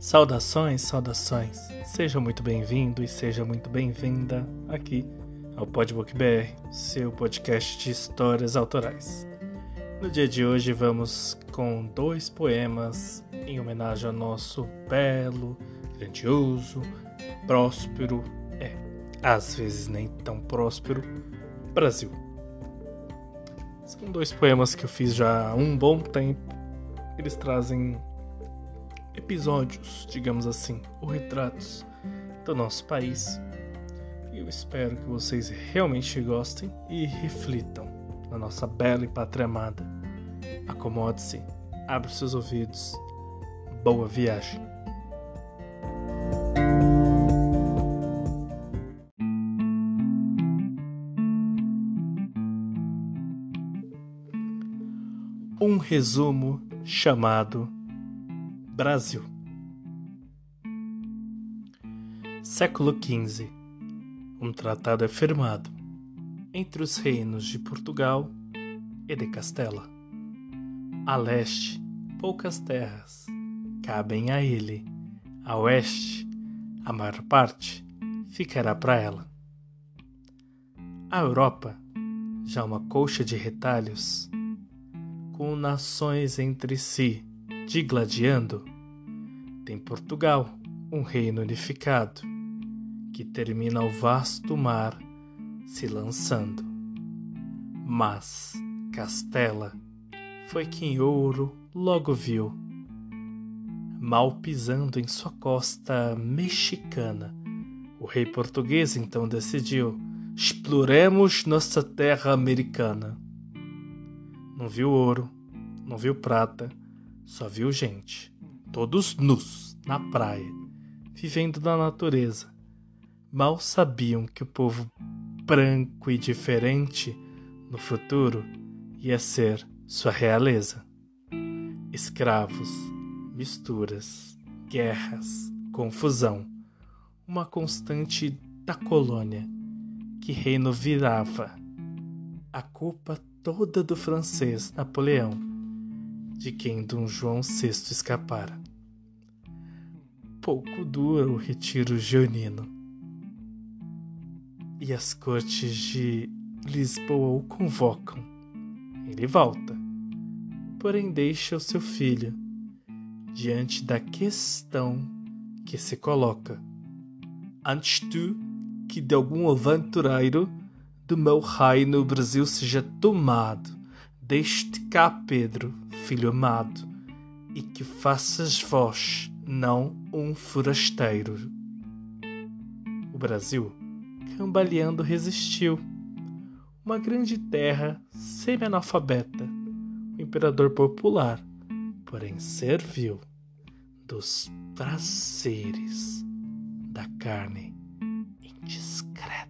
Saudações, saudações. Seja muito bem-vindo e seja muito bem-vinda aqui ao Podbook BR, seu podcast de histórias autorais. No dia de hoje vamos com dois poemas em homenagem ao nosso belo, grandioso, próspero, é, às vezes nem tão próspero, Brasil. São dois poemas que eu fiz já há um bom tempo. Eles trazem episódios, digamos assim, ou retratos do nosso país. Eu espero que vocês realmente gostem e reflitam na nossa bela e pátria amada. Acomode-se, abra seus ouvidos. Boa viagem! Um resumo chamado Brasil. Século XV. Um tratado é firmado entre os reinos de Portugal e de Castela. A leste, poucas terras cabem a ele. A oeste, a maior parte ficará para ela. A Europa, já uma colcha de retalhos, com nações entre si digladiando, tem Portugal, um reino unificado, que termina ao vasto mar se lançando. Mas Castela foi quem ouro logo viu, mal pisando em sua costa mexicana. O rei português então decidiu: exploremos nossa terra americana. Não viu ouro, não viu prata, só viu gente, todos nus, na praia, vivendo na natureza. Mal sabiam que o povo branco e diferente no futuro ia ser sua realeza. Escravos, misturas, guerras, confusão, uma constante da colônia que reino virava. A culpa toda do francês Napoleão de quem Dom João VI escapara. Pouco dura o retiro geonino, e as cortes de Lisboa o convocam. Ele volta, porém deixa o seu filho diante da questão que se coloca. Antes tu que de algum aventureiro do meu reino o Brasil seja tomado, deixe-te cá, Pedro, filho amado, e que faças vós, não um forasteiro. O Brasil, cambaleando, resistiu. Uma grande terra semi-analfabeta, o imperador popular, porém serviu dos prazeres da carne indiscreta.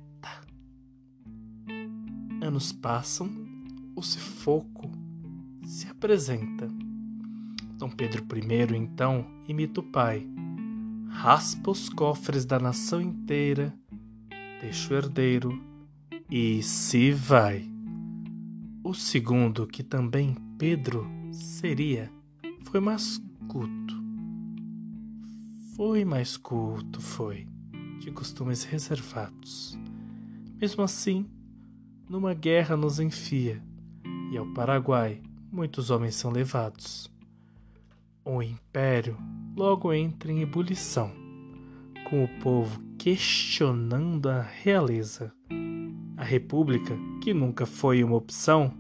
Anos passam, o sufoco se apresenta. Dom Pedro I, então, imita o pai. Raspa os cofres da nação inteira, deixa o herdeiro e se vai. O segundo, que também Pedro seria, foi mais culto. Foi mais culto, foi, de costumes reservados. Mesmo assim, numa guerra nos enfia, e ao Paraguai muitos homens são levados. O império logo entra em ebulição, com o povo questionando a realeza. A república, que nunca foi uma opção,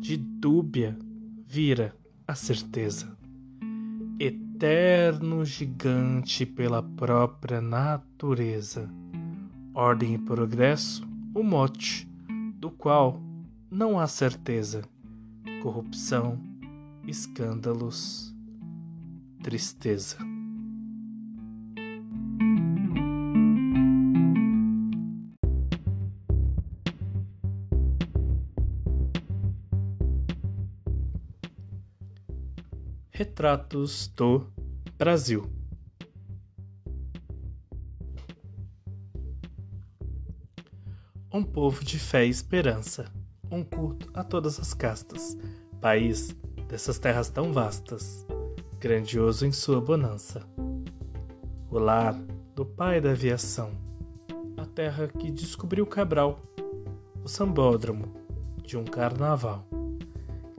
de dúbia vira a certeza. Eterno gigante pela própria natureza. Ordem e progresso, o mote, do qual não há certeza corrupção, escândalos, tristeza. Retratos do Brasil. Um povo de fé e esperança um culto a todas as castas, país dessas terras tão vastas, grandioso em sua bonança. o lar do pai da aviação, a terra que descobriu Cabral, o sambódromo de um carnaval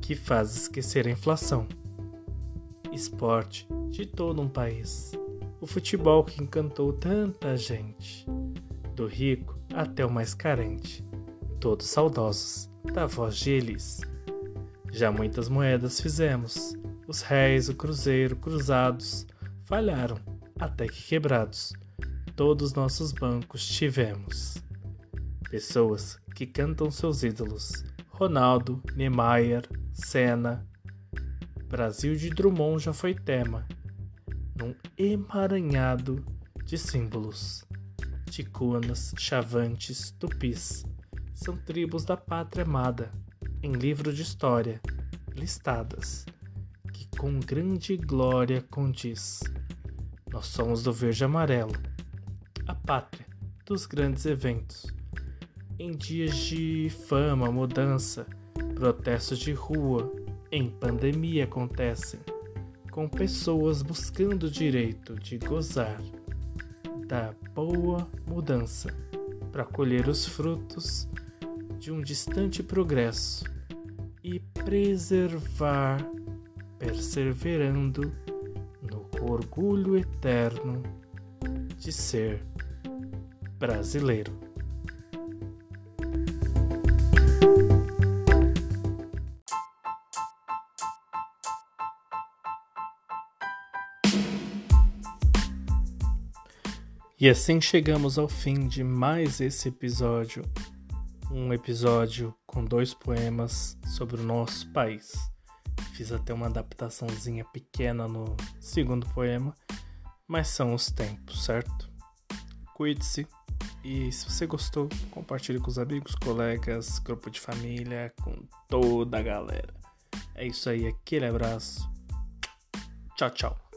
que faz esquecer a inflação. Esporte de todo um país, o futebol que encantou tanta gente, do rico até o mais carente, todos saudosos da voz de Elis. Já muitas moedas fizemos, os réis, o cruzeiro, cruzados, falharam até que quebrados. Todos nossos bancos tivemos. Pessoas que cantam seus ídolos: Ronaldo, Niemeyer, Senna. Brasil de Drummond já foi tema, num emaranhado de símbolos. Ticunas, chavantes, tupis são tribos da pátria amada, em livro de história, listadas, que com grande glória condiz. Nós somos do verde amarelo, a pátria dos grandes eventos. Em dias de fama, mudança, protestos de rua, em pandemia acontecem, com pessoas buscando o direito de gozar da boa mudança para colher os frutos de um distante progresso e preservar, perseverando orgulho eterno de ser brasileiro. E assim chegamos ao fim de mais esse episódio. Um episódio com dois poemas sobre o nosso país. Fiz até uma adaptaçãozinha pequena no segundo poema, mas são os tempos, certo? Cuide-se e se você gostou, compartilhe com os amigos, colegas, grupo de família, com toda a galera. É isso aí, aquele abraço. Tchau, tchau.